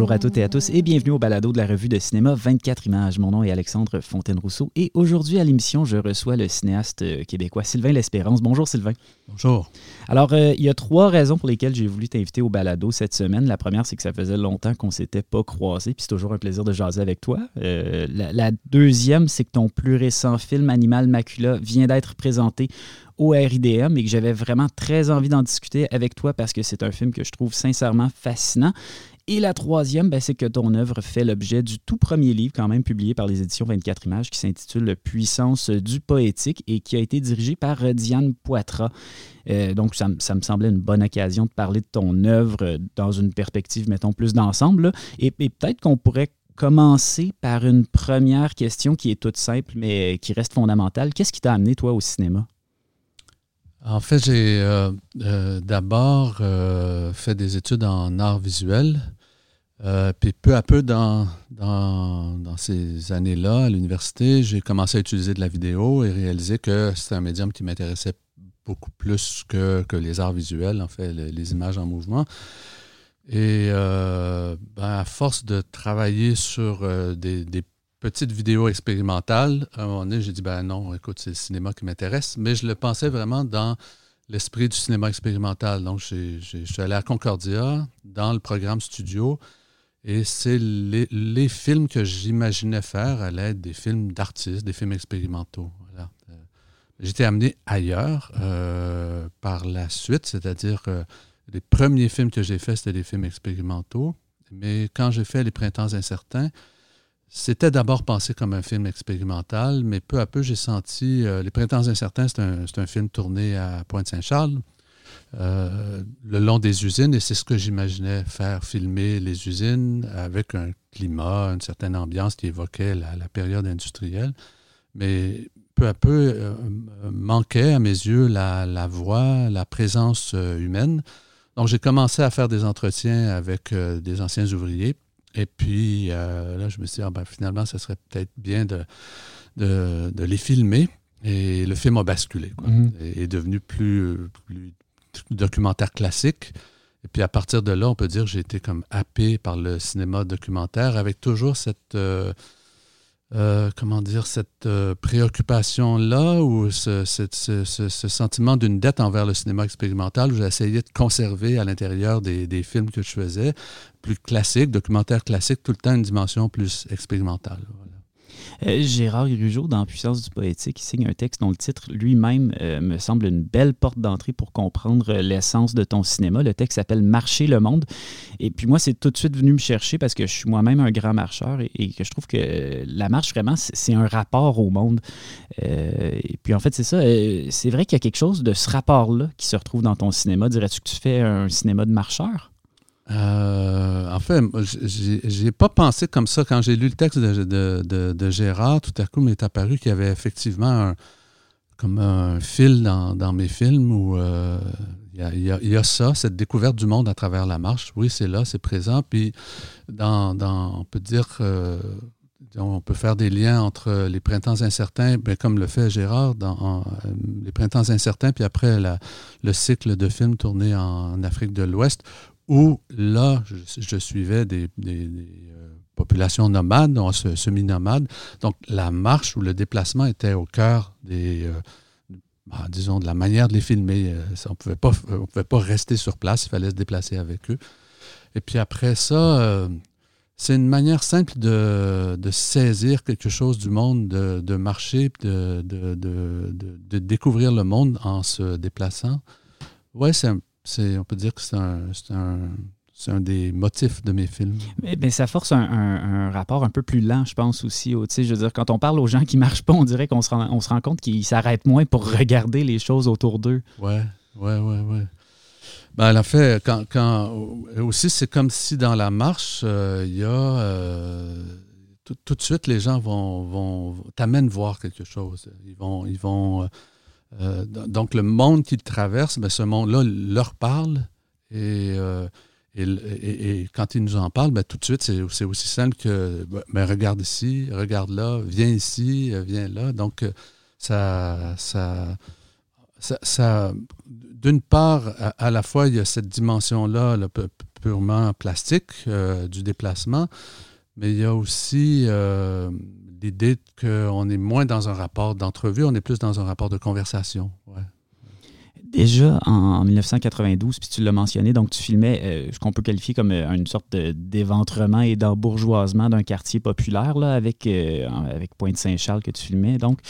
Bonjour à toutes et à tous et bienvenue au balado de la revue de cinéma 24 images. Mon nom est Alexandre Fontaine-Rousseau et aujourd'hui à l'émission, je reçois le cinéaste euh, québécois Sylvain L'Espérance. Bonjour Sylvain. Bonjour. Alors, euh, il y a trois raisons pour lesquelles j'ai voulu t'inviter au balado cette semaine. La première, c'est que ça faisait longtemps qu'on s'était pas croisés, puis c'est toujours un plaisir de jaser avec toi. Euh, la, la deuxième, c'est que ton plus récent film, Animal Macula, vient d'être présenté au RIDM et que j'avais vraiment très envie d'en discuter avec toi parce que c'est un film que je trouve sincèrement fascinant. Et la troisième, ben, c'est que ton œuvre fait l'objet du tout premier livre, quand même publié par les éditions 24 Images, qui s'intitule Puissance du poétique et qui a été dirigé par euh, Diane Poitras. Euh, donc, ça, me semblait une bonne occasion de parler de ton œuvre euh, dans une perspective, mettons, plus d'ensemble. Et, et peut-être qu'on pourrait commencer par une première question qui est toute simple, mais qui reste fondamentale. Qu'est-ce qui t'a amené, toi, au cinéma? En fait, j'ai euh, euh, d'abord euh, fait des études en art visuel. puis peu à peu, dans, dans, dans ces années-là, à l'université, j'ai commencé à utiliser de la vidéo et réalisé que c'était un médium qui m'intéressait beaucoup plus que, que, les arts visuels, en fait, les, images en mouvement. Et ben, à force de travailler sur des petite vidéo expérimentale. À un moment donné, j'ai dit, ben non, écoute, c'est le cinéma qui m'intéresse. Mais je le pensais vraiment dans l'esprit du cinéma expérimental. Donc, je suis allé à Concordia, dans le programme studio, et c'est les, films que j'imaginais faire à l'aide des films d'artistes, des films expérimentaux. Euh, J'étais amené ailleurs euh, par la suite, c'est-à-dire que les premiers films que j'ai faits, c'était des films expérimentaux. Mais quand j'ai fait Les Printemps incertains, c'était d'abord pensé comme un film expérimental, mais peu à peu, j'ai senti. Euh, les Printemps incertains, c'est un, film tourné à Pointe-Saint-Charles, euh, le long des usines, et c'est ce que j'imaginais faire filmer les usines avec un climat, une certaine ambiance qui évoquait la, période industrielle. Mais peu à peu, euh, manquait à mes yeux la, voix, la présence humaine. Donc, j'ai commencé à faire des entretiens avec des anciens ouvriers et puis euh, là, je me suis dit, ah, ben, finalement, ce serait peut-être bien de, de, de, les filmer. Et le film a basculé, quoi. Mm -hmm. est devenu plus, plus, documentaire classique. Et puis à partir de là, on peut dire que j'ai été comme happé par le cinéma documentaire avec toujours cette, euh, euh, comment dire, cette euh, préoccupation-là ou ce, sentiment d'une dette envers le cinéma expérimental où j'essayais de conserver à l'intérieur des, films que je faisais, plus classiques, documentaires classiques, tout le temps une dimension plus expérimentale. Euh, Gérard Grugeot, dans Puissance du poétique, signe un texte dont le titre lui-même euh, me semble une belle porte d'entrée pour comprendre l'essence de ton cinéma. Le texte s'appelle Marcher le monde. Et puis moi, c'est tout de suite venu me chercher parce que je suis moi-même un grand marcheur et, que je trouve que la marche, vraiment, c'est un rapport au monde. Euh, et puis en fait, c'est ça. Euh, c'est vrai qu'il y a quelque chose de ce rapport-là qui se retrouve dans ton cinéma. Dirais-tu que tu fais un cinéma de marcheur? Euh, en fait, j'ai pas pensé comme ça. Quand j'ai lu le texte de, Gérard, tout à coup, m'est apparu qu'il y avait effectivement un, comme un fil dans, mes films où euh, il, y a, il, il, ça, cette découverte du monde à travers la marche. Oui, c'est là, c'est présent. Puis, on peut dire, euh, on peut faire des liens entre les printemps incertains, bien, comme le fait Gérard, dans les printemps incertains, puis après le cycle de films tournés en Afrique de l'Ouest, où là, je, suivais des, euh, populations nomades, semi-nomades. Donc, la marche ou le déplacement était au cœur des, euh, bah, disons, de la manière de les filmer. Euh, on ne pouvait pas rester sur place, il fallait se déplacer avec eux. Et puis après ça, c'est une manière simple de, saisir quelque chose du monde, de, marcher, de, de, découvrir le monde en se déplaçant. Ouais, c'est un on peut dire que c'est un, un, un, des motifs de mes films. Mais, mais ça force un, un, un, rapport un peu plus lent, je pense aussi. Au, je veux dire, quand on parle aux gens qui ne marchent pas, on dirait qu'on se rend, on se rend compte qu'ils s'arrêtent moins pour regarder les choses autour d'eux. Ouais, ouais, ouais, ouais. Ben, en fait, quand, quand aussi, c'est comme si dans la marche, il euh, y a. Euh, tout, tout, de suite, les gens vont, vont t'amènent voir quelque chose. Ils vont. Ils vont euh, donc, le monde qu'ils traversent, ben, ce monde-là leur parle et, euh, et, quand ils nous en parlent, ben, tout de suite, c'est aussi simple que ben, regarde ici, regarde là, viens ici, viens là. Donc, ça, ça, ça, d'une part, à, la fois, il y a cette dimension-là, là, purement plastique du déplacement, mais il y a aussi l'idée qu'on est moins dans un rapport d'entrevue, on est plus dans un rapport de conversation. Déjà en, 1992, puis tu l'as mentionné, donc tu filmais euh, ce qu'on peut qualifier comme euh, une sorte d'éventrement et d'embourgeoisement d'un quartier populaire là, avec, euh, avec Pointe-Saint-Charles que tu filmais. Donc,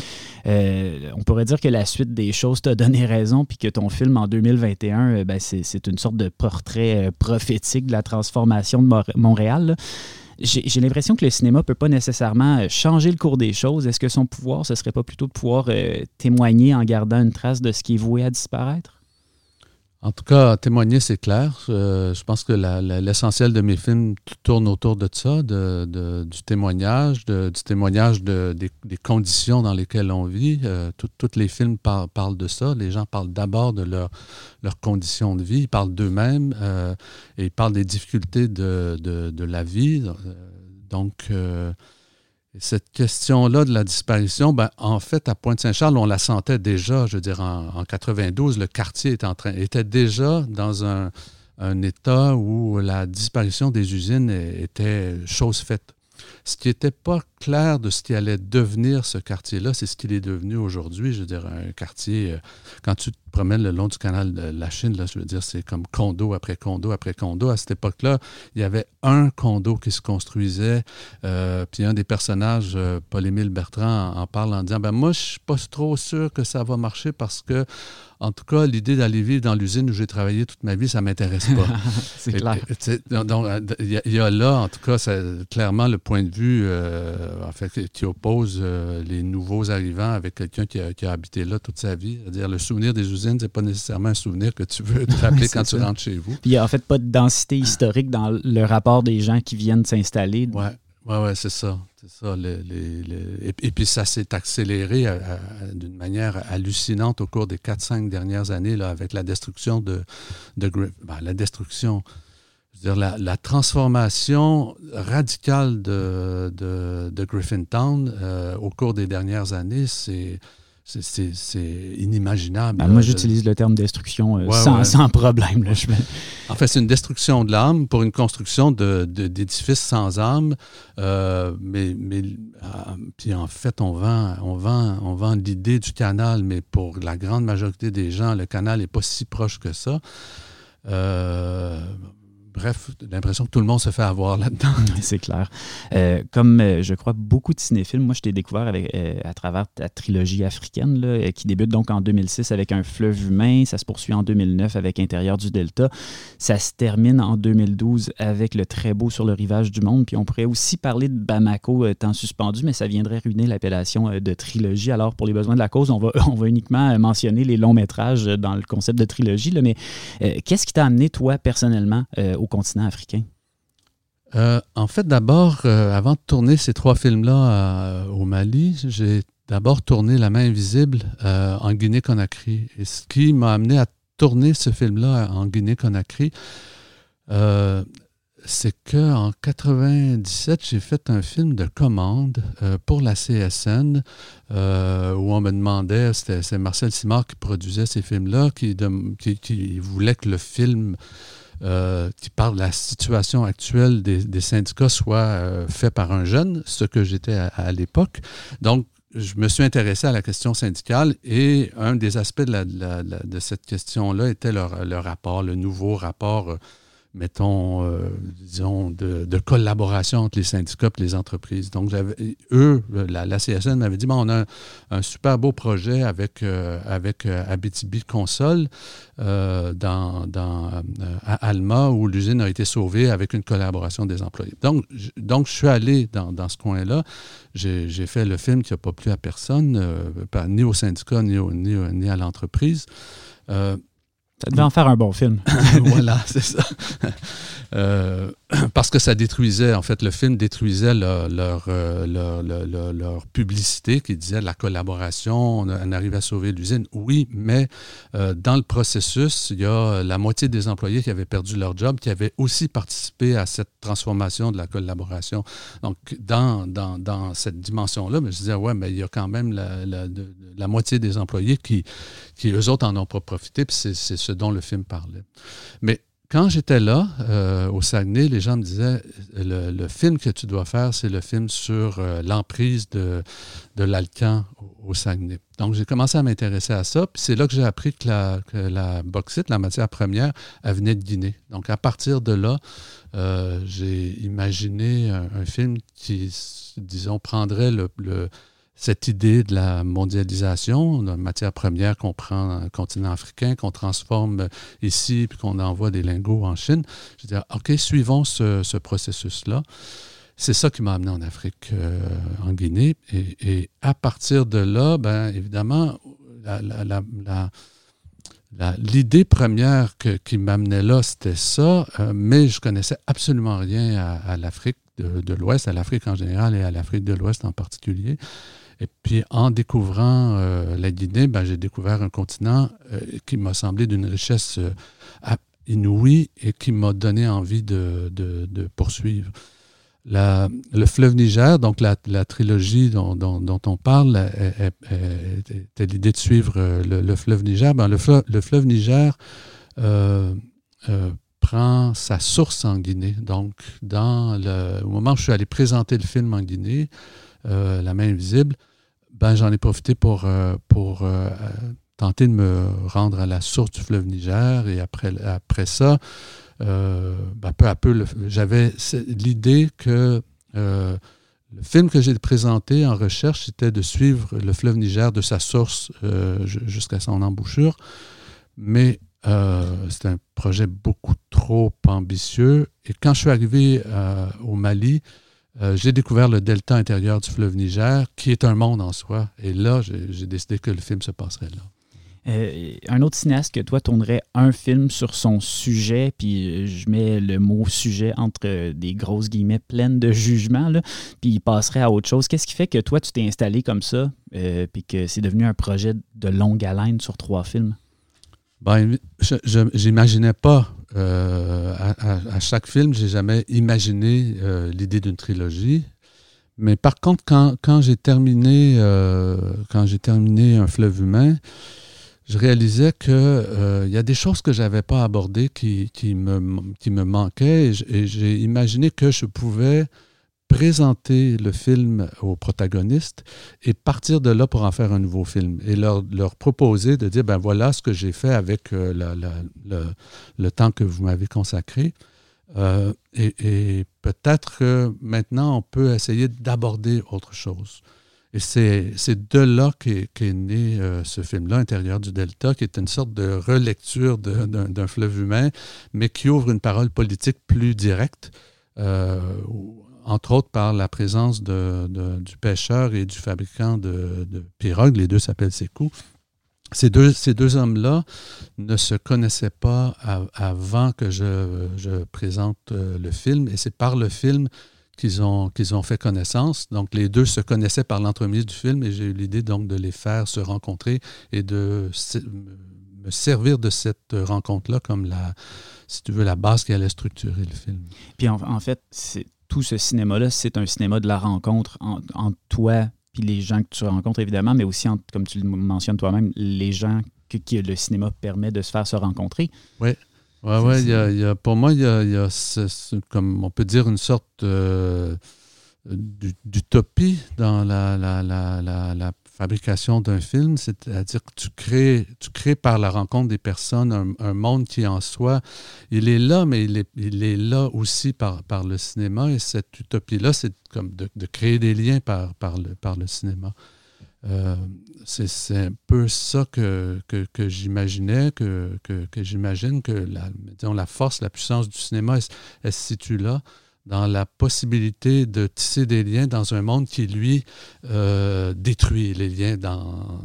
on pourrait dire que la suite des choses t'a donné raison, puis que ton film en 2021, ben, c'est une sorte de portrait prophétique de la transformation de Montréal j'ai l'impression que le cinéma peut pas nécessairement euh, changer le cours des choses. Est-ce que son pouvoir, ce serait pas plutôt de pouvoir euh, témoigner en gardant une trace de ce qui est voué à disparaître? En tout cas, témoigner, c'est clair. Euh, je pense que l'essentiel de mes films tourne autour de ça, de, du témoignage, du témoignage de, des, conditions dans lesquelles on vit. Euh, tous les films parlent de ça. Les gens parlent d'abord de leurs conditions de vie, ils parlent d'eux-mêmes euh, et ils parlent des difficultés de, de la vie. donc, cette question-là de la disparition, ben, en fait, à Pointe-Saint-Charles, on la sentait déjà, je veux dire, en, 92, le quartier était, en déjà dans un état où la disparition des usines était chose faite. Ce qui n'était pas clair de ce qui allait devenir ce quartier-là, c'est ce qu'il est devenu aujourd'hui. Je veux dire, un quartier, euh, quand tu te promènes le long du canal de la Chine, là, je veux dire, c'est comme condo après condo après condo. À cette époque-là, il y avait un condo qui se construisait. Euh, puis un des personnages, euh, Paul-Émile Bertrand, en, parle en disant ben Moi, je ne suis pas trop sûr que ça va marcher parce que en tout cas, l'idée d'aller vivre dans l'usine où j'ai travaillé toute ma vie, ça ne m'intéresse pas. c'est clair. Donc, il y, a là, en tout cas, clairement le point de vue euh, en fait, qui oppose euh, les nouveaux arrivants avec quelqu'un qui a, habité là toute sa vie. C'est-à-dire, le souvenir des usines, ce n'est pas nécessairement un souvenir que tu veux te rappeler quand tu rentres chez vous. il n'y a en fait pas de densité historique dans le rapport des gens qui viennent s'installer. Oui, ouais, c'est ça. C'est ça. et, puis ça s'est accéléré d'une manière hallucinante au cours des 4-5 dernières années là, avec la destruction de, de ben, la destruction, je veux dire, la, transformation radicale de, de, de Griffintown euh, au cours des dernières années, c'est c'est inimaginable. Ben, moi, j'utilise le terme destruction euh, sans, problème. Là, En fait, c'est une destruction de l'âme pour une construction d'édifices sans âme. Euh, mais, mais euh, puis en fait, on vend, on vend, on vend l'idée du canal, mais pour la grande majorité des gens, le canal n'est pas si proche que ça. Bref, l'impression que tout le monde se fait avoir là-dedans. C'est clair. Euh, comme euh, je crois beaucoup de cinéphiles, moi je t'ai découvert avec, euh, à travers ta trilogie africaine qui débute donc en 2006 avec Un fleuve humain, ça se poursuit en 2009 avec Intérieur du Delta, ça se termine en 2012 avec Le très beau sur le rivage du monde, puis on pourrait aussi parler de Bamako temps suspendu, mais ça viendrait ruiner l'appellation de trilogie. Alors pour les besoins de la cause, on va, on va uniquement mentionner les longs métrages dans le concept de trilogie, mais qu'est-ce qui t'a amené toi personnellement au continent africain? Euh, en fait, d'abord, euh, avant de tourner ces trois films-là euh, au Mali, j'ai d'abord tourné La main invisible en Guinée-Conakry. Et ce qui m'a amené à tourner ce film-là en Guinée-Conakry, c'est qu'en 97, j'ai fait un film de commande pour la CSN où on me demandait, c'est Marcel Simard qui produisait ces films-là, qui, voulait que le film euh, qui parle de la situation actuelle des, syndicats soit euh, fait par un jeune, ce que j'étais à, l'époque. Donc, je me suis intéressé à la question syndicale et un des aspects de, cette question-là était le, rapport, le nouveau rapport euh, mettons, euh, disons, de, collaboration entre les syndicats et les entreprises. Donc, eux, la, CSN m'avait dit, bon, on a un, super beau projet avec, euh, avec euh, Abitibi Console dans, à Alma, où l'usine a été sauvée avec une collaboration des employés. Donc, je, donc je suis allé dans, ce coin-là. J'ai fait le film qui n'a pas plu à personne, ni au syndicat, ni, ni, ni à l'entreprise. Ça devait en faire un bon film. voilà, c'est ça. Euh, parce que ça détruisait, en fait, le film détruisait leur, leur, euh, leur, publicité qui disait la collaboration, on, arrive à sauver l'usine. Oui, mais euh, dans le processus, il y a la moitié des employés qui avaient perdu leur job qui avaient aussi participé à cette transformation de la collaboration. Donc, dans, dans, dans cette dimension-là, je disais, ouais, mais il y a quand même la, la, moitié des employés qui, qui, eux autres, en ont pas profité, puis c'est ce dont le film parlait. Mais quand j'étais là, euh, au Saguenay, les gens me disaient le, film que tu dois faire, c'est le film sur euh, l'emprise de, de l'Alcan au, Saguenay. Donc, j'ai commencé à m'intéresser à ça. Puis c'est là que j'ai appris que la, que la bauxite, la matière première, elle venait de Guinée. Donc, à partir de là, euh, j'ai imaginé un, film qui, disons, prendrait le cette idée de la mondialisation, de matière première qu'on prend un continent africain, qu'on transforme ici, puis qu'on envoie des lingots en Chine. Je dis, OK, suivons ce, processus-là. C'est ça qui m'a amené en Afrique, euh, en Guinée. Et, à partir de là, bien évidemment, l'idée première qui m'amenait là, c'était ça, euh, mais je connaissais absolument rien à, l'Afrique de, de l'Ouest, à l'Afrique en général et à l'Afrique de l'Ouest en particulier. Et puis, en découvrant euh, la Guinée, ben, j'ai découvert un continent euh, qui m'a semblé d'une richesse euh, inouïe et qui m'a donné envie de, poursuivre. le fleuve Niger, donc la, trilogie dont, on parle, était l'idée de suivre le, fleuve Niger. Ben, le, fleuve, Niger prend sa source en Guinée. Donc, dans le, au moment où je suis allé présenter le film en Guinée, La main invisible, ben, j'en ai profité pour, euh, euh, tenter de me rendre à la source du fleuve Niger. Et après, après ça, euh, ben, peu à peu, j'avais l'idée que le film que j'ai présenté en recherche, c'était de suivre le fleuve Niger de sa source jusqu'à son embouchure. Mais c'est un projet beaucoup trop ambitieux. Et quand je suis arrivé au Mali, euh, j'ai découvert le delta intérieur du fleuve Niger, qui est un monde en soi. Et là, j'ai décidé que le film se passerait là. Euh, un autre cinéaste que toi tournerait un film sur son sujet, puis je mets le mot sujet entre des grosses guillemets pleines de jugement, là, puis il passerait à autre chose. Qu'est-ce qui fait que toi, tu t'es installé comme ça, euh, puis que c'est devenu un projet de longue haleine sur trois films? Ben, je n'imaginais pas euh, à, chaque film, j'ai jamais imaginé euh, l'idée d'une trilogie. Mais par contre, quand, j'ai terminé, euh, quand j'ai terminé Un fleuve humain, je réalisais qu'il y a des choses que je n'avais pas abordées qui me manquaient et j'ai imaginé que je pouvais présenter le film aux protagonistes et partir de là pour en faire un nouveau film et leur, leur proposer de dire, ben voilà ce que j'ai fait avec euh, le, le, temps que vous m'avez consacré. Euh, et, peut-être que maintenant, on peut essayer d'aborder autre chose. Et c'est de là qu'est né euh, ce film-là, Intérieur du Delta, qui est une sorte de relecture d'un fleuve humain, mais qui ouvre une parole politique plus directe, entre autres par la présence de, du pêcheur et du fabricant de, pirogues. Les deux s'appellent Sekou. Ces deux, ces deux hommes-là ne se connaissaient pas avant que je, présente euh, le film, et c'est par le film qu'ils ont, qu'ils ont fait connaissance. Donc, les deux se connaissaient par l'entremise du film, et j'ai eu l'idée donc de les faire se rencontrer et de me servir de cette rencontre-là comme la, si tu veux, la base qui allait structurer le film. Puis en, en fait, c'est tout ce cinéma-là, c'est un cinéma de la rencontre entre, toi puis les gens que tu rencontres, évidemment, mais aussi, comme tu le mentionnes toi-même, les gens que, le cinéma permet de se faire se rencontrer. Oui. Ouais, ouais, y y a, pour moi, il y a, comme on peut dire, une sorte euh, d'utopie dans la, la, la, la, fabrication d'un film, c'est-à-dire que tu crées, tu crées par la rencontre des personnes un, monde qui en soi, il est là, mais il est, là aussi par, le cinéma. Et cette utopie-là, c'est comme de, créer des liens par, le, cinéma. Euh, c'est un peu ça que, j'imaginais, que, j'imagine que la, disons, la force, la puissance du cinéma, elle se situe là dans la possibilité de tisser des liens dans un monde qui, lui, euh, détruit les liens dans...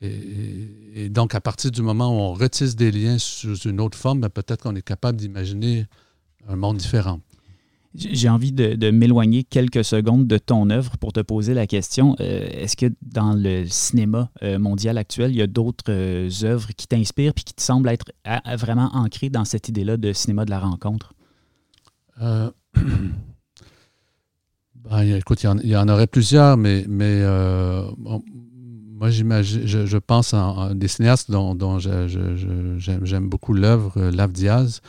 Et, donc, à partir du moment où on retisse des liens sous une autre forme, ben, peut-être qu'on est capable d'imaginer un monde différent. J'ai envie de, m'éloigner quelques secondes de ton œuvre pour te poser la question. Euh, est-ce que dans le cinéma euh, mondial actuel, il y a d'autres œuvres qui t'inspirent et qui te semblent être vraiment ancrées dans cette idée-là de cinéma de la rencontre? Ben, écoute, il y, en, aurait plusieurs, mais, mais euh, moi, j'imagine, je, pense en, des cinéastes dont, j'aime beaucoup l'œuvre, euh, Lav Diaz.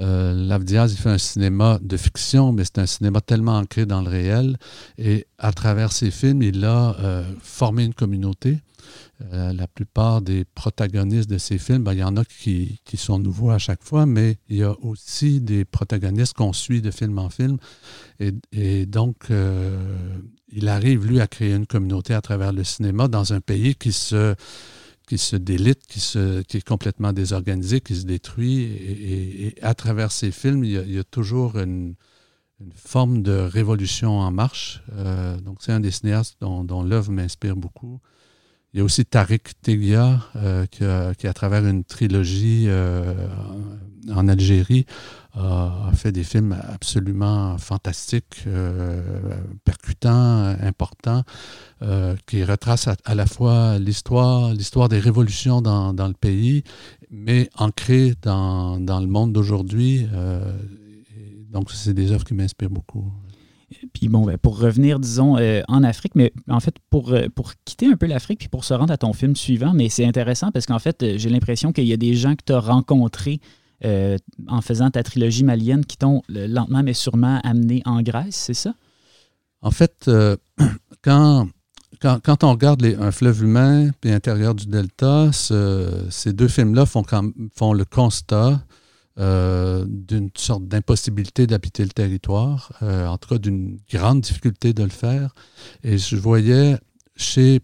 Euh, Lavdiaz, il fait un cinéma de fiction, mais c'est un cinéma tellement ancré dans le réel. Et à travers ses films, il a euh, formé une communauté. Euh, la plupart des protagonistes de ces films, ben, il y en a qui, sont nouveaux à chaque fois, mais il y a aussi des protagonistes qu'on suit de film en film. Et, donc, euh, il arrive, lui, à créer une communauté à travers le cinéma dans un pays qui se délite, qui, est complètement désorganisé, qui se détruit. Et, à travers ces films, il y a, toujours une, forme de révolution en marche. Euh, donc, c'est un des cinéastes dont l'œuvre m'inspire beaucoup. Il y a aussi Tariq Teglia, euh, qui, qui, à travers une trilogie euh, en Algérie, a fait des films absolument fantastiques, euh, percutants, importants, euh, qui retracent à, la fois l'histoire, l'histoire des révolutions dans, dans, le pays, mais ancrées dans, dans le monde d'aujourd'hui. Donc, c'est des œuvres qui m'inspirent beaucoup. Puis bon, ben, pour revenir, disons, euh, en Afrique, mais en fait, pour, euh, pour quitter un peu l'Afrique, puis pour se rendre à ton film suivant, mais c'est intéressant parce qu'en fait, j'ai l'impression qu'il y a des gens que tu as rencontrés euh, en faisant ta trilogie malienne qui t'ont lentement mais sûrement amené en Grèce, c'est ça? En fait, euh, quand, quand, quand, on regarde un fleuve humain puis l'intérieur du delta, ce, ces deux films-là font, font le constat euh, d'une sorte d'impossibilité d'habiter le territoire, euh, en tout cas d'une grande difficulté de le faire. Et je voyais chez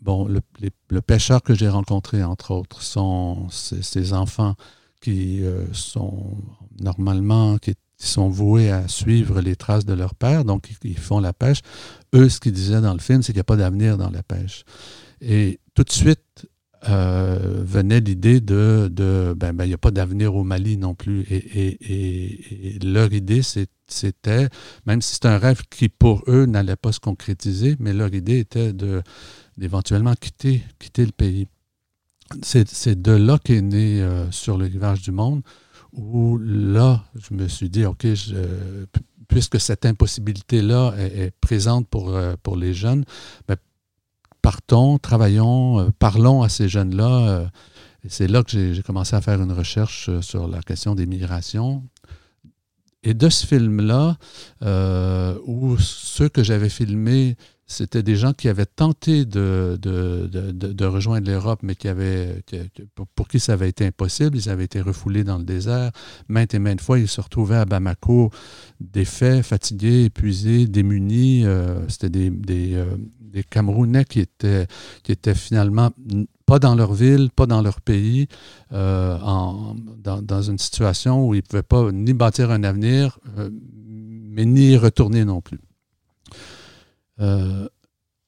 bon, le, pêcheur que j'ai rencontré, entre autres, sont ses, enfants qui euh, sont normalement, qui sont voués à suivre les traces de leur père, donc ils font la pêche. Eux, ce qu'ils disaient dans le film, c'est qu'il n'y a pas d'avenir dans la pêche. Et tout de suite, euh, venait l'idée de, de ben, ben, il n'y a pas d'avenir au Mali non plus. Et, et, leur idée, c'était, même si c'est un rêve qui pour eux n'allait pas se concrétiser, mais leur idée était d'éventuellement quitter, quitter le pays c'est de là qu'est né euh, sur le rivage du monde, où là, je me suis dit, OK, je, puisque cette impossibilité-là est, est, présente pour, euh, pour les jeunes, ben, partons, travaillons, euh, parlons à ces jeunes-là. c'est là que j'ai commencé à faire une recherche sur la question des migrations. Et de ce film-là, où ceux que j'avais filmés c'était des gens qui avaient tenté de, rejoindre l'Europe, mais qui avaient, pour, qui ça avait été impossible. Ils avaient été refoulés dans le désert. Maintes et maintes fois, ils se retrouvaient à Bamako, défaits, fatigués, épuisés, démunis. Euh, C'était euh, des, Camerounais qui étaient, finalement pas dans leur ville, pas dans leur pays, euh, dans, dans, une situation où ils ne pouvaient pas ni bâtir un avenir, mais ni retourner non plus. Euh,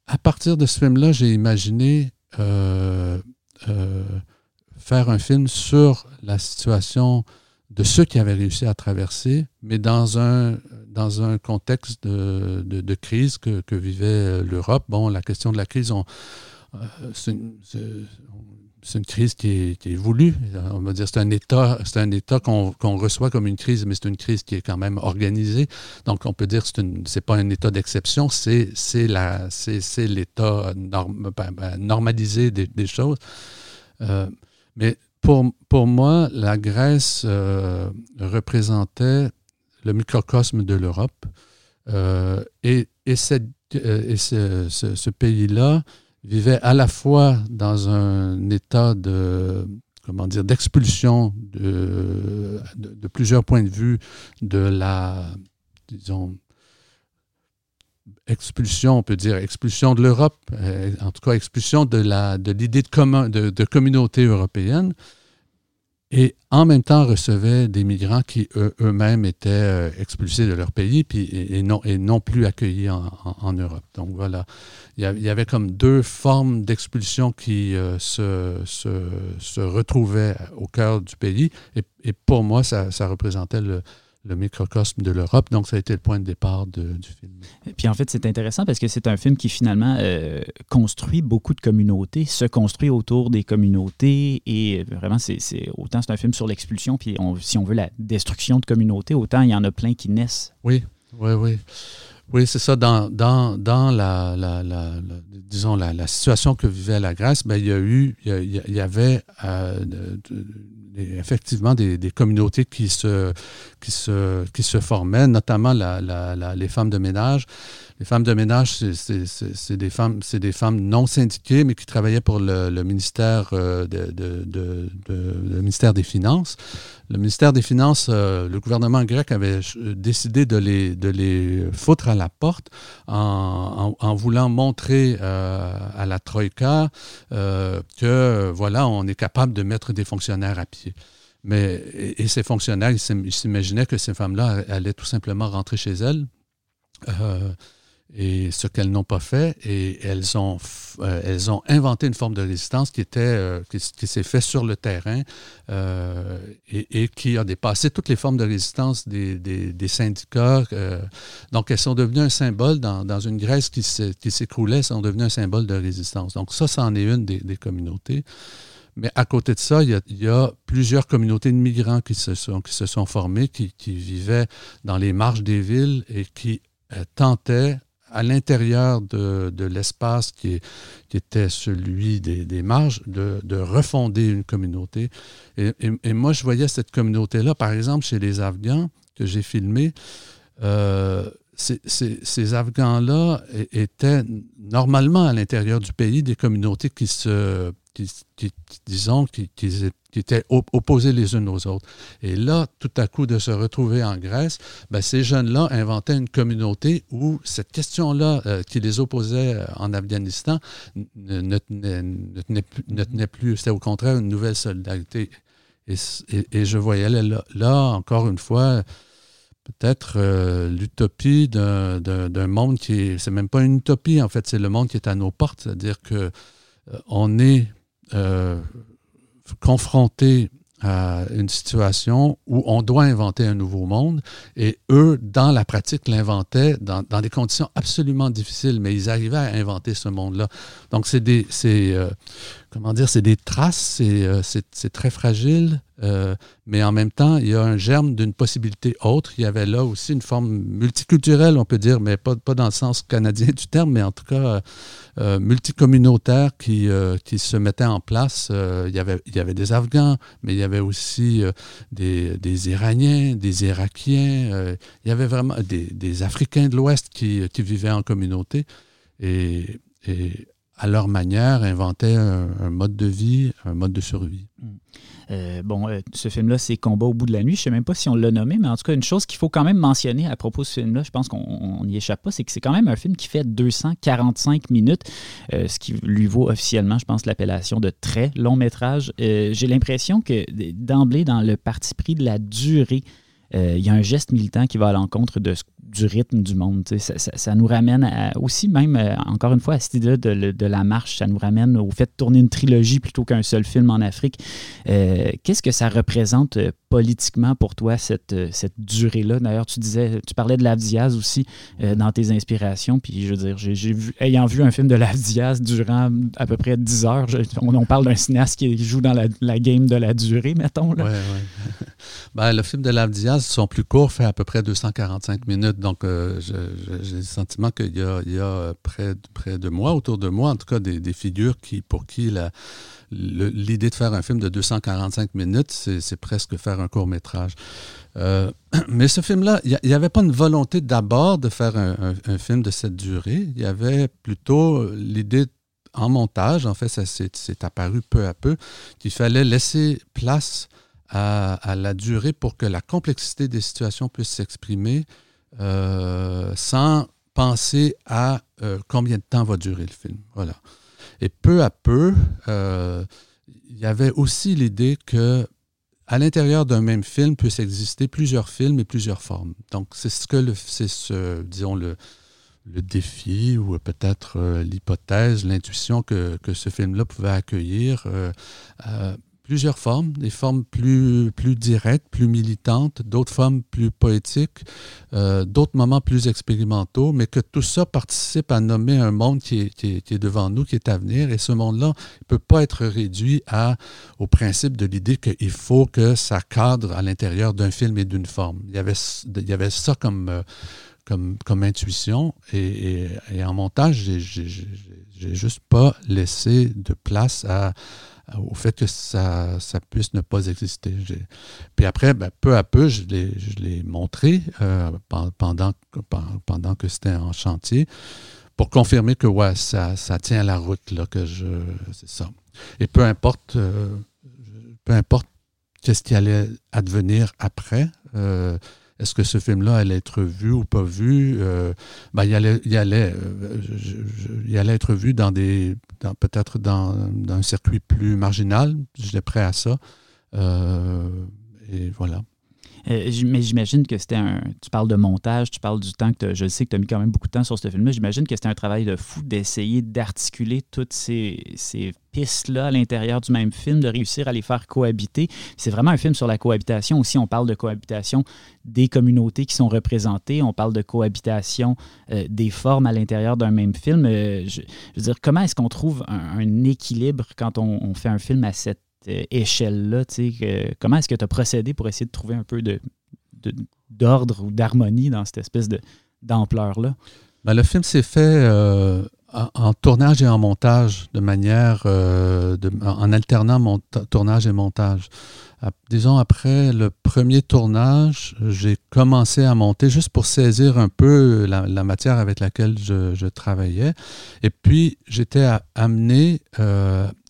à partir de ce film-là, j'ai imaginé euh, euh, faire un film sur la situation de ceux qui avaient réussi à traverser, mais dans un, dans un contexte de, de, crise que, que vivait l'Europe. Bon, la question de la crise, on, c'est c'est une crise qui est, qui est, voulue. On va dire c'est un État, c'est un État qu'on qu reçoit comme une crise, mais c'est une crise qui est quand même organisée. Donc on peut dire que ce n'est pas un État d'exception, c'est l'État norm, ben, ben, normalisé des, choses. Euh, mais pour, pour moi, la Grèce euh, représentait le microcosme de l'Europe. Euh, et, et, cette, et ce, ce pays-là, vivait à la fois dans un état de comment dire d'expulsion de, de, plusieurs points de vue de la disons expulsion, on peut dire expulsion de l'Europe, euh, en tout cas expulsion de la de l'idée de, commun, de communauté européenne, et en même temps recevaient des migrants qui eux-mêmes étaient euh, expulsés de leur pays puis, et, non, et non plus accueillis en, Europe. Donc voilà, il y avait comme deux formes d'expulsion qui euh, se, se, se, retrouvaient au cœur du pays et, et pour moi, ça, ça représentait le, le microcosme de l'Europe. Donc, ça a été le point de départ de, du film. Et puis, en fait, c'est intéressant parce que c'est un film qui, finalement, euh, construit beaucoup de communautés, se construit autour des communautés. Et vraiment, c'est autant c'est un film sur l'expulsion, puis on, si on veut la destruction de communautés, autant il y en a plein qui naissent. Oui, oui, oui. Oui, c'est ça. Dans, dans, dans la, disons, la, situation que vivait la Grèce, ben, il y a eu, il y, avait effectivement des, des, communautés qui se, qui, se, qui se formaient, notamment les femmes de ménage. Les femmes de ménage, c'est des femmes, non syndiquées, mais qui travaillaient pour le, ministère euh, ministère des Finances. Le ministère des Finances, euh, le gouvernement grec avait décidé de les, de les foutre à la porte en, en, voulant montrer euh, à la Troïka que voilà, on est capable de mettre des fonctionnaires à pied. Mais, et, ces fonctionnaires, ils s'imaginaient que ces femmes-là allaient tout simplement rentrer chez elles et ce qu'elles n'ont pas fait, et elles ont, euh, elles ont inventé une forme de résistance qui, était, euh, qui, s'est faite sur le terrain euh, et, qui a dépassé toutes les formes de résistance des, des, syndicats. donc, elles sont devenues un symbole dans, dans une Grèce qui s'écroulait, elles sont devenues un symbole de résistance. Donc, ça, c'en est une des, communautés. Mais à côté de ça, il y, a, il y, a, plusieurs communautés de migrants qui se sont, qui se sont formées, qui, qui vivaient dans les marges des villes et qui tentaient à l'intérieur de, l'espace qui, était celui des, marges, de, refonder une communauté. Et, moi, je voyais cette communauté-là, par exemple, chez les Afghans que j'ai filmés. Euh, ces, Afghans-là étaient normalement à l'intérieur du pays des communautés qui se, disons, qui, qui, étaient opposées les unes aux autres. Et là, tout à coup, de se retrouver en Grèce, ben, ces jeunes-là inventaient une communauté où cette question-là euh, qui les opposait euh, en Afghanistan ne, tenait, plus, c'était au contraire une nouvelle solidarité. Et, je voyais là, encore une fois, peut-être euh, l'utopie d'un monde qui est, c'est même pas une utopie en fait, c'est le monde qui est à nos portes, c'est-à-dire que on est euh, confrontés à une situation où on doit inventer un nouveau monde et eux, dans la pratique, l'inventaient dans, des conditions absolument difficiles, mais ils arrivaient à inventer ce monde-là. Donc, c'est des, euh, comment dire, c'est des traces, c'est, euh, très fragile, euh, mais en même temps, il y a un germe d'une possibilité autre. Il y avait là aussi une forme multiculturelle, on peut dire, mais pas, pas dans le sens canadien du terme, mais en tout cas euh, multicommunautaire qui, euh, qui se mettait en place. il, y avait, y avait des Afghans, mais il y avait aussi des, des, Iraniens, des Irakiens. il y avait vraiment des, des Africains de l'Ouest qui, qui, vivaient en communauté. Et, et à leur manière, inventaient un, mode de vie, un mode de survie. Mm. Euh, bon, euh, ce film-là, c'est Combat au bout de la nuit. Je ne sais même pas si on l'a nommé, mais en tout cas, une chose qu'il faut quand même mentionner à propos de ce film-là, je pense qu'on n'y échappe pas, c'est que c'est quand même un film qui fait 245 minutes, euh, ce qui lui vaut officiellement, je pense, l'appellation de très long métrage. J'ai l'impression que d'emblée, dans le parti pris de la durée, il y a un geste militant qui va à l'encontre du rythme du monde. Ça, ça, nous ramène aussi, même, euh, encore une fois, à cette idée de, de, la marche, ça nous ramène au fait de tourner une trilogie plutôt qu'un seul film en Afrique. Euh, qu'est-ce que ça représente euh, politiquement pour toi, cette, cette durée-là? D'ailleurs, tu disais, tu parlais de Lav Diaz aussi dans tes inspirations, puis je veux dire, ayant vu un film de Lav Diaz durant à peu près 10 heures, on, parle d'un cinéaste qui joue dans la, game de la durée, mettons. Là. ben, le film de Lav Diaz, son plus court, fait à peu près 245 minutes. Donc, euh, j'ai le sentiment qu'il y a, a près, de moi, autour de moi, en tout cas, des, des figures qui, pour qui l'idée de faire un film de 245 minutes, c'est presque faire un court métrage. Euh, mais ce film-là, il n'y avait pas une volonté d'abord de faire un, un, film de cette durée. Il y avait plutôt l'idée en montage, en fait, ça s'est apparu peu à peu, qu'il fallait laisser place à, la durée pour que la complexité des situations puisse s'exprimer euh, sans penser à euh, combien de temps va durer le film. Voilà. Et peu à peu, euh, il y avait aussi l'idée que à l'intérieur d'un même film puisse exister plusieurs films et plusieurs formes. Donc, c'est ce que c'est ce, disons, le, le défi ou peut-être l'hypothèse, l'intuition que, que, ce film-là pouvait accueillir plusieurs formes, des formes plus, plus directes, plus militantes, d'autres formes plus poétiques, euh, d'autres moments plus expérimentaux, mais que tout ça participe à nommer un monde qui est, qui est, devant nous, qui est à venir. Et ce monde-là ne peut pas être réduit au principe de l'idée qu'il faut que ça cadre à l'intérieur d'un film et d'une forme. Il y avait, il y avait ça comme... Euh, comme, comme intuition. Et, en montage, j'ai juste pas laissé de place à, au fait que ça, ça puisse ne pas exister. Puis après, ben, peu à peu, je l'ai montré euh, pendant, pendant que c'était en chantier pour confirmer que ouais, ça, ça tient la route, là, que je. C'est ça. Et peu importe, euh, peu importe qu'est-ce qui allait advenir après. Euh, est-ce que ce film-là allait être vu ou pas vu? Euh, ben, il, allait, allait, il allait être vu dans des, peut-être dans, un circuit plus marginal. J'étais prêt à ça. et voilà. Euh, mais j'imagine que c'était un. Tu parles de montage, tu parles du temps que je sais que tu as mis quand même beaucoup de temps sur ce film-là. J'imagine que c'était un travail de fou d'essayer d'articuler toutes ces, pistes-là à l'intérieur du même film, de réussir à les faire cohabiter. C'est vraiment un film sur la cohabitation aussi. On parle de cohabitation des communautés qui sont représentées. On parle de cohabitation euh, des formes à l'intérieur d'un même film. Euh, je, veux dire, comment est-ce qu'on trouve un, équilibre quand on, on fait un film à cette échelle-là? comment est-ce que tu as procédé pour essayer de trouver un peu d'ordre ou d'harmonie dans cette espèce d'ampleur-là? Ben, le film s'est fait euh, en, tournage et en montage, de manière, euh, en alternant tournage et montage. disons, après le premier tournage, j'ai commencé à monter juste pour saisir un peu la, matière avec laquelle je, travaillais. Et puis, j'étais amené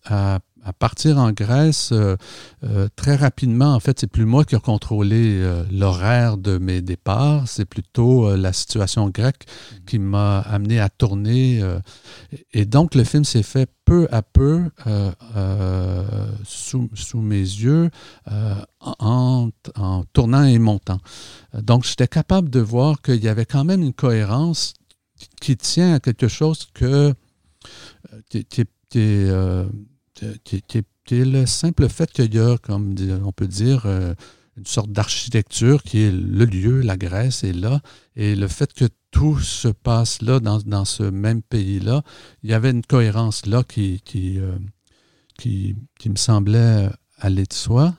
à à partir en Grèce, euh, euh, très rapidement, en fait, c'est plus moi qui ai contrôlé euh, l'horaire de mes départs, c'est plutôt la situation grecque qui m'a amené à tourner. et donc, le film s'est fait peu à peu sous, sous, mes yeux en, en, tournant et montant. Donc, j'étais capable de voir qu'il y avait quand même une cohérence qui tient à quelque chose que, qui, qui, qui qui, est le simple fait qu'il y a, comme on peut dire, euh, une sorte d'architecture qui est le lieu, la Grèce est là, et le fait que tout se passe là, dans, ce même pays-là, il y avait une cohérence là qui, euh, me semblait aller de soi.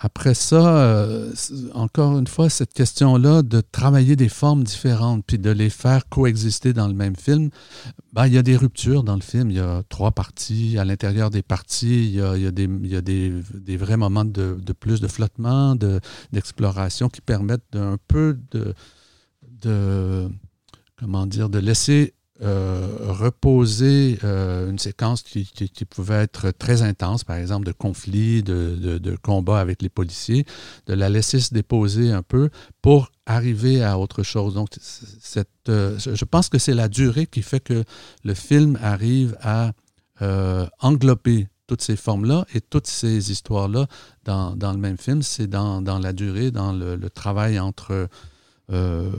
Après ça, euh, encore une fois, cette question-là de travailler des formes différentes puis de les faire coexister dans le même film, ben, il y a des ruptures dans le film. Il y a trois parties. À l'intérieur des parties, il y a, des, il y a des, des, vrais moments de, plus de flottement, d'exploration qui permettent d'un peu de, de, comment dire, de laisser reposer euh, une séquence qui, pouvait être très intense, par exemple de conflit, de, de, de, combat avec les policiers, de la laisser se déposer un peu pour arriver à autre chose. Donc, euh, je pense que c'est la durée qui fait que le film arrive à englober toutes ces formes-là et toutes ces histoires-là dans, le même film. C'est dans, la durée, dans le, travail entre euh,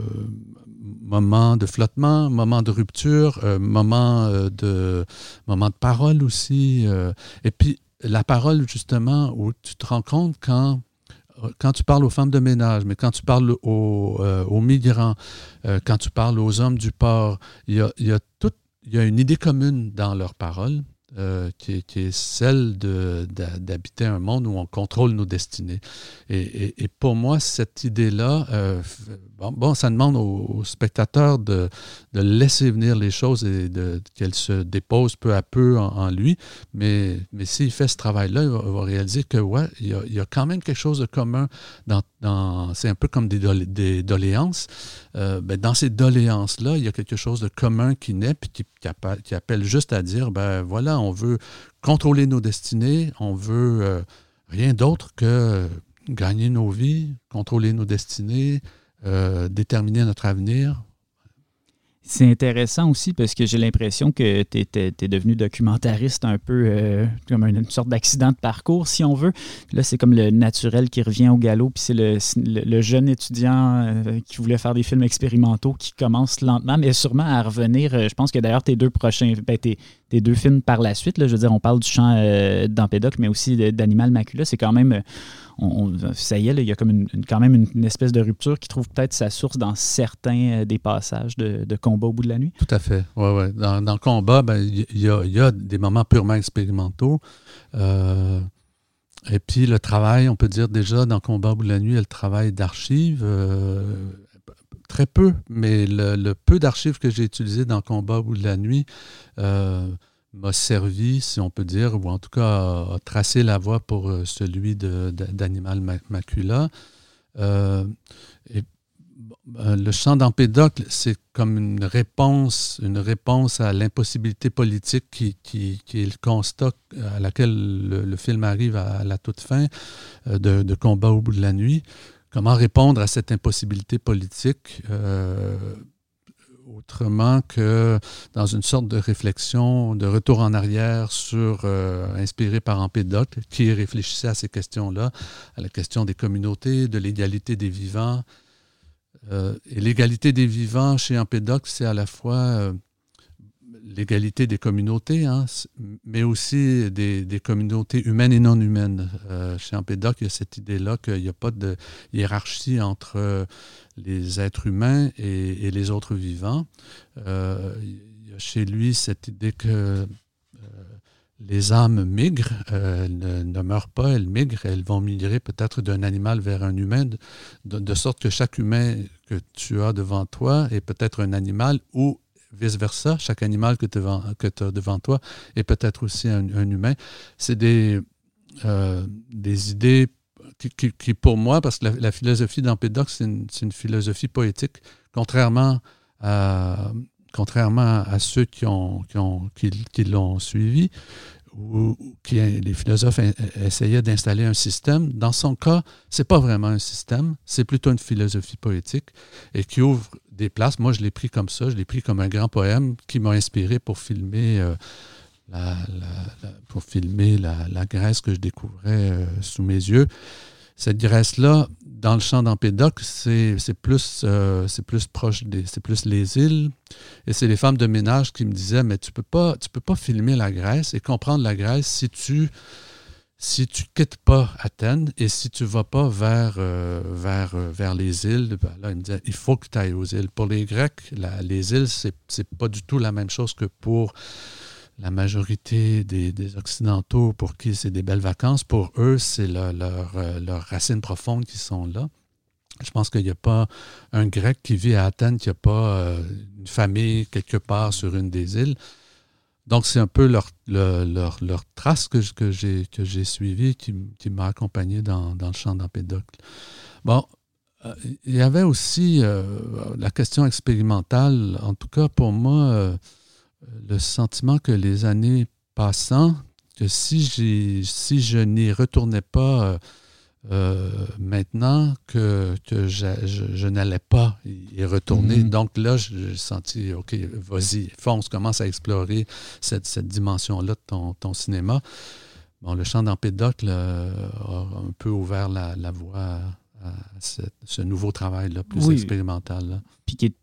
moment de flottement, moment de rupture, euh, moment, euh, de, moment de parole aussi. et puis la parole, justement, où tu te rends compte quand, quand tu parles aux femmes de ménage, mais quand tu parles aux, migrants, quand tu parles aux hommes du port, il y a, tout, il y a une idée commune dans leurs paroles. Euh, qui, est, celle d'habiter un monde où on contrôle nos destinées. Et, pour moi, cette idée-là, euh, bon, ça demande aux, spectateurs de, laisser venir les choses et qu'elles se déposent peu à peu en, lui. Mais, mais s'il fait ce travail-là, il, va, réaliser que, ouais, il y, a, quand même quelque chose de commun. Dans, c'est un peu comme des, des doléances. Euh, ben, dans ces doléances-là, il y a quelque chose de commun qui naît, puis qui, qui, appelle, juste à dire, ben voilà, on veut contrôler nos destinées, on veut euh, rien d'autre que gagner nos vies, contrôler nos destinées, euh, déterminer notre avenir, c'est intéressant aussi parce que j'ai l'impression que tu es, devenu documentariste un peu euh, comme une, sorte d'accident de parcours, si on veut. là, c'est comme le naturel qui revient au galop, puis c'est le, jeune étudiant euh, qui voulait faire des films expérimentaux qui commence lentement, mais sûrement à revenir. Je pense que d'ailleurs, tes deux prochains, ben, tes, deux films par la suite, là, je veux dire, on parle du chant d'Empédoc, mais aussi d'Animal Macula, c'est quand même ça y est, il y a comme quand même une, espèce de rupture qui trouve peut-être sa source dans certains euh, des passages de, combat au bout de la nuit. Tout à fait. Dans, combat, ben, il, y a, des moments purement expérimentaux. Euh, et puis le travail, on peut dire déjà dans Combat au bout de la nuit, le travail d'archives. Euh, très peu, mais le, peu d'archives que j'ai utilisées dans Combat ou de la nuit m'a servi, si on peut dire, ou en tout cas a, tracé la voie pour celui d'Animal Macula. et ben, le chant d'Empédocle, c'est comme une réponse, une réponse à l'impossibilité politique qui, est le constat à laquelle le, film arrive à, la toute fin euh, de, Combat au bout de la nuit. Comment répondre à cette impossibilité politique? Euh, autrement que dans une sorte de réflexion, de retour en arrière sur, euh, inspiré par Empédocle, qui réfléchissait à ces questions-là, à la question des communautés, de l'égalité des vivants, euh, et l'égalité des vivants chez Empédocle, c'est à la fois euh, l'égalité des communautés, hein, mais aussi des, communautés humaines et non humaines. Euh, chez Empédocle, il y a cette idée-là qu'il n'y a pas de hiérarchie entre les êtres humains et, les autres vivants. il y a chez lui cette idée que les âmes migrent, euh, ne, meurent pas, elles migrent, elles vont migrer peut-être d'un animal vers un humain, de, sorte que chaque humain que tu as devant toi est peut-être un animal ou vice-versa, chaque animal que tu as devant toi est peut-être aussi un, humain. C'est des, euh, des idées qui, pour moi, parce que la, philosophie d'Empédocle, c'est une, philosophie poétique, contrairement à, contrairement à ceux qui l'ont qui, qui l'ont suivi, ou qui les philosophes essayaient d'installer un système. Dans son cas, c'est pas vraiment un système, c'est plutôt une philosophie poétique et qui ouvre des places. Moi, je l'ai pris comme ça, je l'ai pris comme un grand poème qui m'a inspiré pour filmer. Euh, la, pour filmer la, Grèce que je découvrais euh, sous mes yeux. Cette Grèce-là, dans le champ d'Empédocle, c'est plus, euh, plus proche des, c'est plus les îles. Et c'est les femmes de ménage qui me disaient, mais tu peux pas, tu peux pas filmer la Grèce et comprendre la Grèce si tu si tu quittes pas Athènes et si tu vas pas vers, euh, vers, euh, vers les îles, ben là, il me disait, il faut que tu ailles aux îles. Pour les Grecs, les îles, c'est pas du tout la même chose que pour la majorité des, Occidentaux pour qui c'est des belles vacances, pour eux, c'est leurs leur, racines profondes qui sont là. Je pense qu'il n'y a pas un Grec qui vit à Athènes qui n'a pas euh, une famille quelque part sur une des îles. Donc, c'est un peu leur, leur, trace que, j'ai suivie qui, m'a accompagné dans, le champ d'Empédocle. Bon, euh, il y avait aussi euh, la question expérimentale. En tout cas, pour moi, le sentiment que les années passant, que si, si je n'y retournais pas euh, euh, maintenant, que, je, n'allais pas y retourner. Mm-hmm. Donc là, j'ai senti, OK, vas-y, fonce, commence à explorer cette, dimension-là de ton, cinéma. Bon, le chant d'Empédocle euh, a un peu ouvert la, voie à, ce, nouveau travail-là, plus expérimental. Puis qui est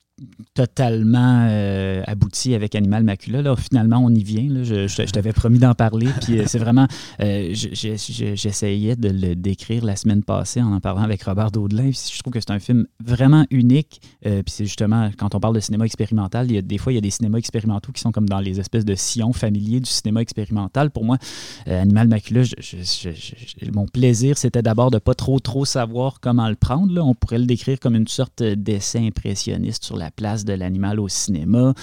totalement euh, abouti avec Animal Macula. Là, finalement, on y vient. Je, t'avais promis d'en parler. Puis euh, c'est vraiment. Euh, j'essayais de le décrire la semaine passée en en parlant avec Robert Daudelin. je trouve que c'est un film vraiment unique. puis c'est justement, quand on parle de cinéma expérimental, des fois, il y a des cinémas expérimentaux qui sont comme dans les espèces de sillons familiers du cinéma expérimental. Pour moi, Animal Macula, mon plaisir, c'était d'abord de pas trop, trop savoir comment le prendre. On pourrait le décrire comme une sorte d'essai impressionniste sur la la place de l'animal au cinéma,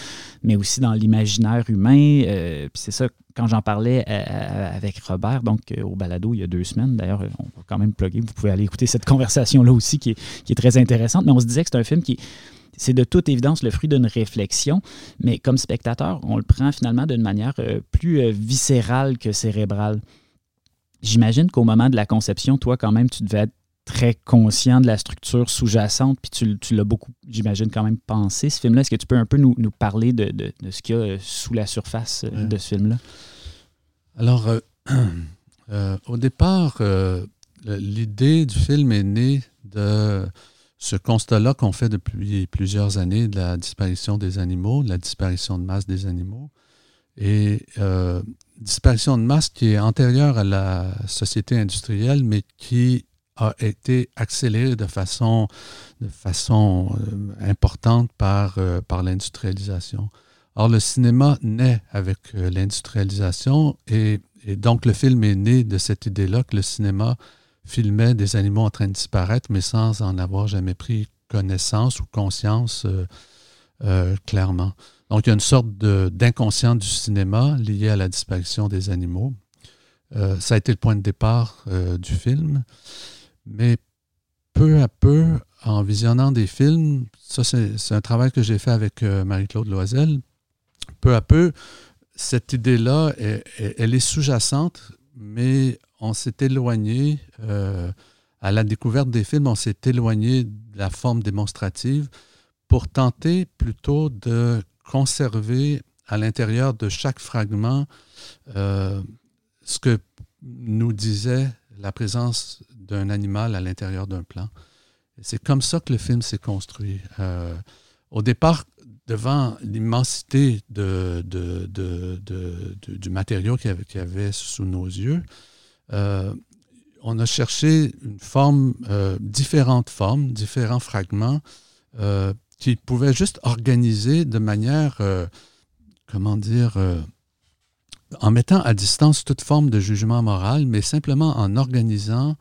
mais aussi dans l'imaginaire humain. Euh, puis c'est ça, quand j'en parlais euh, euh, avec Robert, donc au balado il y a deux semaines, d'ailleurs, on va quand même plugger, vous pouvez aller écouter cette conversation-là aussi qui est, très intéressante, mais on se disait que c'est un film qui c'est de toute évidence le fruit d'une réflexion, mais comme spectateur, on le prend finalement d'une manière plus viscérale que cérébrale. J'imagine qu'au moment de la conception, toi, quand même, tu devais être très conscient de la structure sous-jacente, puis tu, tu l'as beaucoup, j'imagine, quand même pensé, ce film-là. Est-ce que tu peux un peu nous, nous parler de, de, de, ce qu'il y a euh, sous la surface euh, de ce film-là? Alors, euh, au départ, l'idée du film est née de ce constat-là qu'on fait depuis plusieurs années de la disparition des animaux, de la disparition de masse des animaux. Et disparition de masse qui est antérieure à la société industrielle, mais qui a été accéléré de façon, de façon euh, importante par, euh, par l'industrialisation. Or, le cinéma naît avec euh, l'industrialisation et, et, donc le film est né de cette idée-là que le cinéma filmait des animaux en train de disparaître, mais sans en avoir jamais pris connaissance ou conscience clairement. Donc, il y a une sorte d'inconscient du cinéma lié à la disparition des animaux. ça a été le point de départ du film. Mais peu à peu, en visionnant des films, ça c'est un travail que j'ai fait avec Marie-Claude Loisel, peu à peu, cette idée-là, elle, est sous-jacente, mais on s'est éloigné, euh, à la découverte des films, on s'est éloigné de la forme démonstrative pour tenter plutôt de conserver à l'intérieur de chaque fragment euh, ce que nous disait la présence d'un animal à l'intérieur d'un plan. C'est comme ça que le film s'est construit. Euh, au départ, devant l'immensité de, du matériau qu'il y, avait, sous nos yeux, euh, on a cherché une forme, euh, différentes formes, différents fragments euh, qui pouvaient juste organiser de manière, comment dire, en mettant à distance toute forme de jugement moral, mais simplement en organisant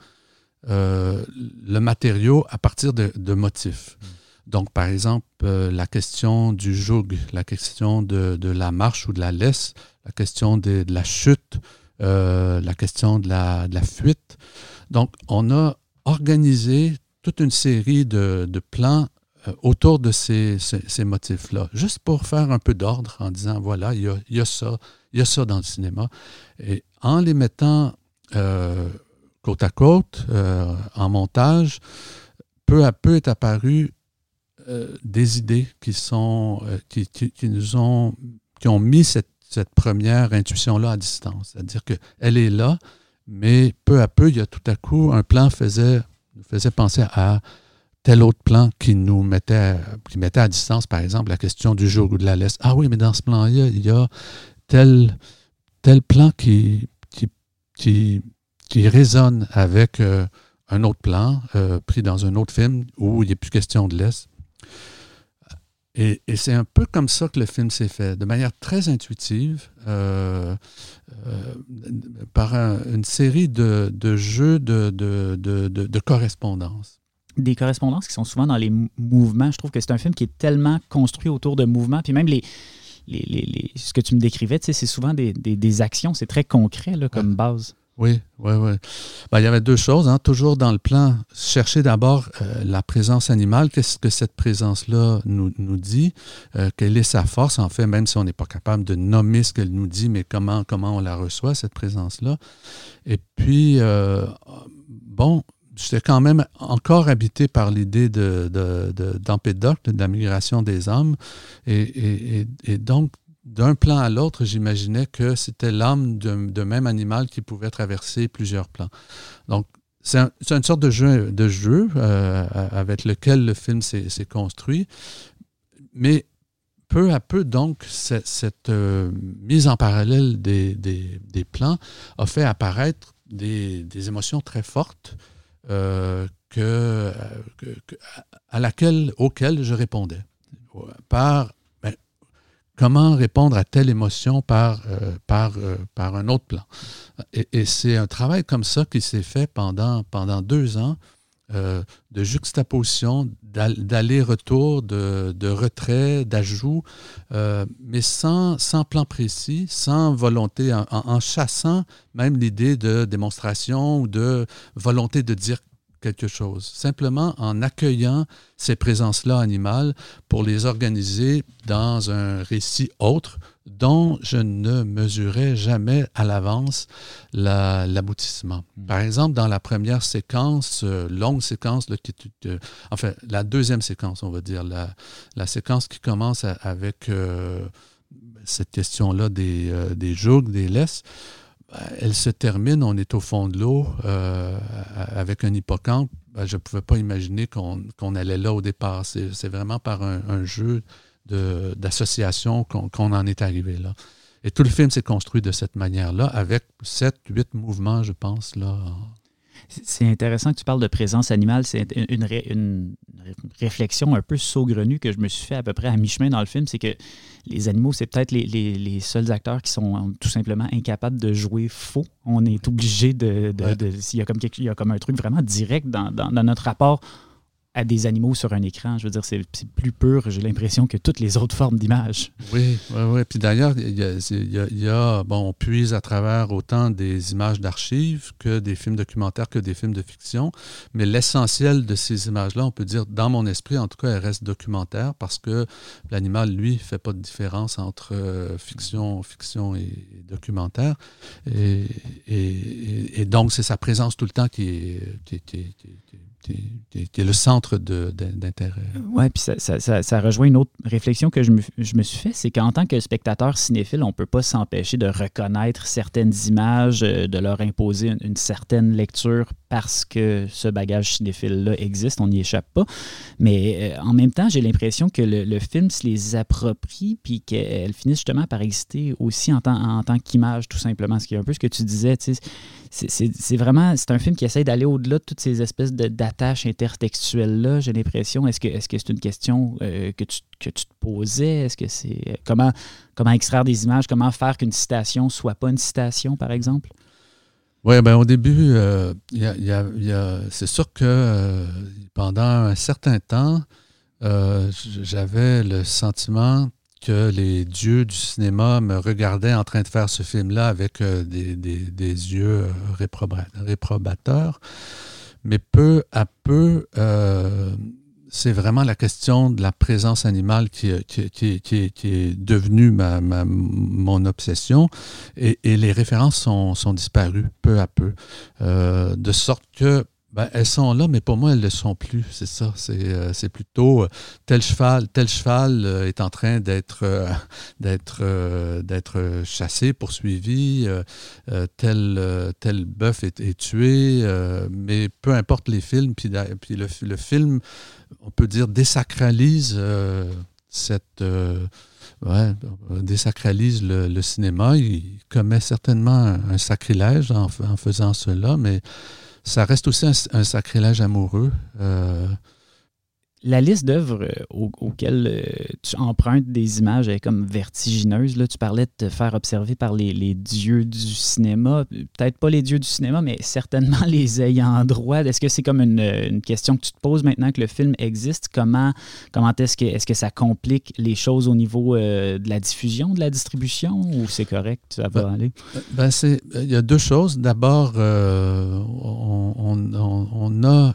le matériau à partir de, motifs. Mm. Donc, par exemple, euh, la question du joug, la question de, la marche ou de la laisse, la question de, la chute, euh, la question de la, fuite. Donc, on a organisé toute une série de, plans euh, autour de ces, motifs-là, juste pour faire un peu d'ordre en disant, voilà, il y a, ça, il y a ça dans le cinéma. Et en les mettant côte à côte, en montage, peu à peu est apparu euh, des idées qui sont euh, qui, qui, nous ont qui ont mis cette, cette première intuition-là à distance. C'est-à-dire qu'elle est là, mais peu à peu, il y a tout à coup, un plan faisait, nous faisait penser à tel autre plan qui nous mettait, qui mettait à distance, par exemple, la question du jour ou de la laisse. Ah oui, mais dans ce plan-là, il y a tel, tel plan qui, qui, qui, qui résonne avec euh, un autre plan pris dans un autre film où il a plus question de laisse. Et, c'est un peu comme ça que le film s'est fait, de manière très intuitive, euh, euh, par une série de, jeux de, de, correspondance. Des correspondances qui sont souvent dans les mouvements. Je trouve que c'est un film qui est tellement construit autour de mouvements. Puis même les, les, ce que tu me décrivais, c'est souvent des, des, actions, c'est très concret là, comme base. Oui, oui, oui. Ben, il y avait deux choses. Hein. Toujours dans le plan, chercher d'abord euh, la présence animale. Qu'est-ce que cette présence-là nous, nous, dit? Euh, quelle est sa force, en fait, même si on n'est pas capable de nommer ce qu'elle nous dit, mais comment, comment on la reçoit, cette présence-là. Et puis, euh, bon, j'étais quand même encore habité par l'idée de, de, de, de, la migration des hommes. Et, et, et donc, d'un plan à l'autre, j'imaginais que c'était l'âme d'un même animal qui pouvait traverser plusieurs plans. Donc, c'est une sorte de jeu, de jeu euh, avec lequel le film s'est construit. Mais peu à peu, donc, cette, euh, mise en parallèle des, plans a fait apparaître des, émotions très fortes euh, que, à laquelle, auxquelles je répondais par comment répondre à telle émotion par, euh, par, euh, par un autre plan. Et, c'est un travail comme ça qui s'est fait pendant, pendant deux ans euh, de juxtaposition, d'aller-retour, de, retrait, d'ajout, mais sans, sans plan précis, sans volonté, en chassant même l'idée de démonstration ou de volonté de dire quelque chose, simplement en accueillant ces présences-là animales pour les organiser dans un récit autre dont je ne mesurais jamais à l'avance l'aboutissement. Hmm. Par exemple, dans la première séquence, euh, longue séquence, enfin la deuxième séquence, on va dire, la, la séquence qui commence avec euh, cette question-là des, euh, des jougs, des laisses, elle se termine, on est au fond de l'eau avec un hippocampe. Ben, je ne pouvais pas imaginer qu'on allait là au départ. C'est vraiment par un, jeu d'association qu'on en est arrivé là. Et tout le film s'est construit de cette manière-là, avec sept, huit mouvements, je pense, là, c'est intéressant que tu parles de présence animale. C'est une, une, réflexion un peu saugrenue que je me suis fait à peu près à mi-chemin dans le film. C'est que les animaux, c'est peut-être les, les, seuls acteurs qui sont tout simplement incapables de jouer faux. On est obligé de. de, il, y a comme il y a comme un truc vraiment direct dans, dans, notre rapport à des animaux sur un écran. Je veux dire, c'est plus pur, j'ai l'impression, que toutes les autres formes d'image. Oui, oui, oui. Puis d'ailleurs, il y, a, bon, on puise à travers autant des images d'archives que des films documentaires, que des films de fiction. Mais l'essentiel de ces images-là, on peut dire, dans mon esprit, en tout cas, elles restent documentaires parce que l'animal, lui, ne fait pas de différence entre euh, fiction, fiction et, documentaire. Et, donc, c'est sa présence tout le temps qui qui, est le centre d'intérêt. Oui, puis ça, ça, ça, rejoint une autre réflexion que je me, je me suis fait, c'est qu'en tant que spectateur cinéphile, on ne peut pas s'empêcher de reconnaître certaines images, euh, de leur imposer une, certaine lecture parce que ce bagage cinéphile-là existe, on n'y échappe pas. Mais euh, en même temps, j'ai l'impression que le, film se les approprie, puis qu'elle finit justement par exister aussi en tant, en tant qu'image, tout simplement. Ce qui est un peu ce que tu disais, tu c'est vraiment, c'est un film qui essaie d'aller au-delà de toutes ces espèces d'attaches intertextuelles-là, j'ai l'impression. Est-ce que c'est -ce c'est une question euh, que, tu, que tu te posais? Est-ce que c'est euh, comment, comment extraire des images, comment faire qu'une citation soit pas une citation, par exemple? Oui, ben au début, euh, c'est sûr que pendant un certain temps, j'avais le sentiment que les dieux du cinéma me regardaient en train de faire ce film-là avec euh, des, yeux euh, réprobateurs. Mais peu à peu, euh, c'est vraiment la question de la présence animale qui, qui, est devenue ma, mon obsession et, les références sont, sont, disparues peu à peu. de sorte que ben, elles sont là, mais pour moi, elles ne le sont plus. C'est ça. C'est, euh, plutôt euh, tel cheval, tel cheval euh, est en train d'être, d'être, d'être chassé, poursuivi, tel, tel bœuf est, tué, mais peu importe les films, puis, le, film, on peut dire, désacralise cette. Désacralise le, cinéma. Il commet certainement un, sacrilège en, en faisant cela, mais ça reste aussi un, sacrilège amoureux. Euh, la liste d'œuvres euh, auxquelles euh, tu empruntes des images est comme vertigineuse. Là, tu parlais de te faire observer par les, dieux du cinéma. Peut-être pas les dieux du cinéma, mais certainement les ayants droit. Est-ce que c'est comme une, question que tu te poses maintenant que le film existe? Comment, comment est-ce que, est que ça complique les choses au niveau de la diffusion, de la distribution, ou c'est correct, ça va ben, aller? Ben il y a deux choses. D'abord, on, a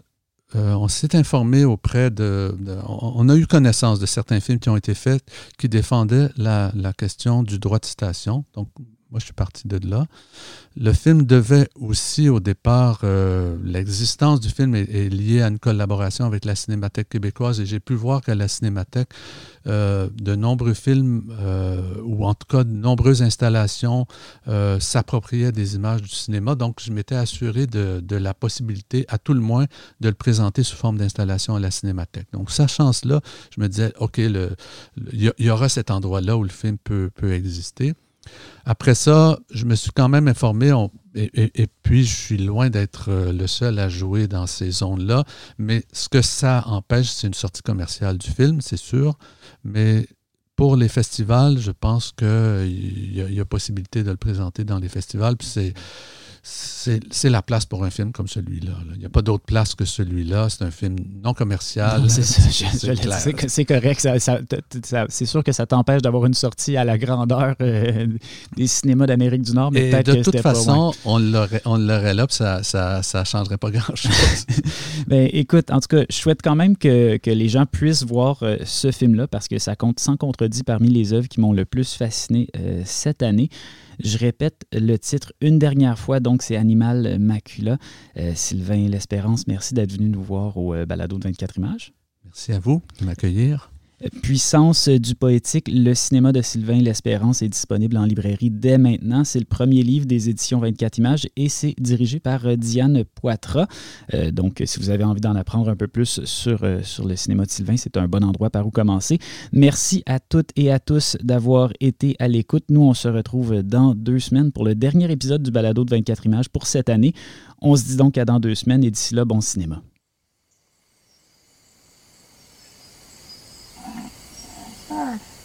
euh, on s'est informé auprès de, On a eu connaissance de certains films qui ont été faits qui défendaient la, question du droit de citation. Moi, je suis parti de là. Le film devait aussi, au départ, euh, l'existence du film est, liée à une collaboration avec la Cinémathèque québécoise et j'ai pu voir qu'à la Cinémathèque, euh, de nombreux films, euh, ou en tout cas de nombreuses installations, s'appropriaient des images du cinéma. Donc, je m'étais assuré de, la possibilité, à tout le moins, de le présenter sous forme d'installation à la Cinémathèque. Donc, sachant cela, je me disais, OK, il y, aura cet endroit-là où le film peut exister. Après ça, je me suis quand même informé, et, puis je suis loin d'être euh, le seul à jouer dans ces zones-là, mais ce que ça empêche, c'est une sortie commerciale du film, c'est sûr, mais pour les festivals, je pense qu'il y, y, a possibilité de le présenter dans les festivals, c'est la place pour un film comme celui-là. Il n'y a pas d'autre place que celui-là. C'est un film non commercial. C'est correct. c'est sûr que ça t'empêche d'avoir une sortie à la grandeur euh, des cinémas d'Amérique du Nord. Mais de toute façon, on l'aurait là, puis ça ne changerait pas grand-chose. ben, écoute, en tout cas, je souhaite quand même que, les gens puissent voir euh, ce film-là parce que ça compte sans contredit parmi les œuvres qui m'ont le plus fasciné euh, cette année. Je répète le titre une dernière fois, donc c'est Animal Macula. Euh, Sylvain L'Espérance, merci d'être venu nous voir au euh, balado de 24 images. Merci à vous de m'accueillir. Puissance du poétique, le cinéma de Sylvain L'Espérance est disponible en librairie dès maintenant. C'est le premier livre des éditions 24 images et c'est dirigé par euh, Diane Poitras. Euh, donc, si vous avez envie d'en apprendre un peu plus sur, euh, sur le cinéma de Sylvain, c'est un bon endroit par où commencer. Merci à toutes et à tous d'avoir été à l'écoute. Nous, on se retrouve dans deux semaines pour le dernier épisode du balado de 24 images pour cette année. On se dit donc à dans deux semaines et d'ici là, bon cinéma. Ah.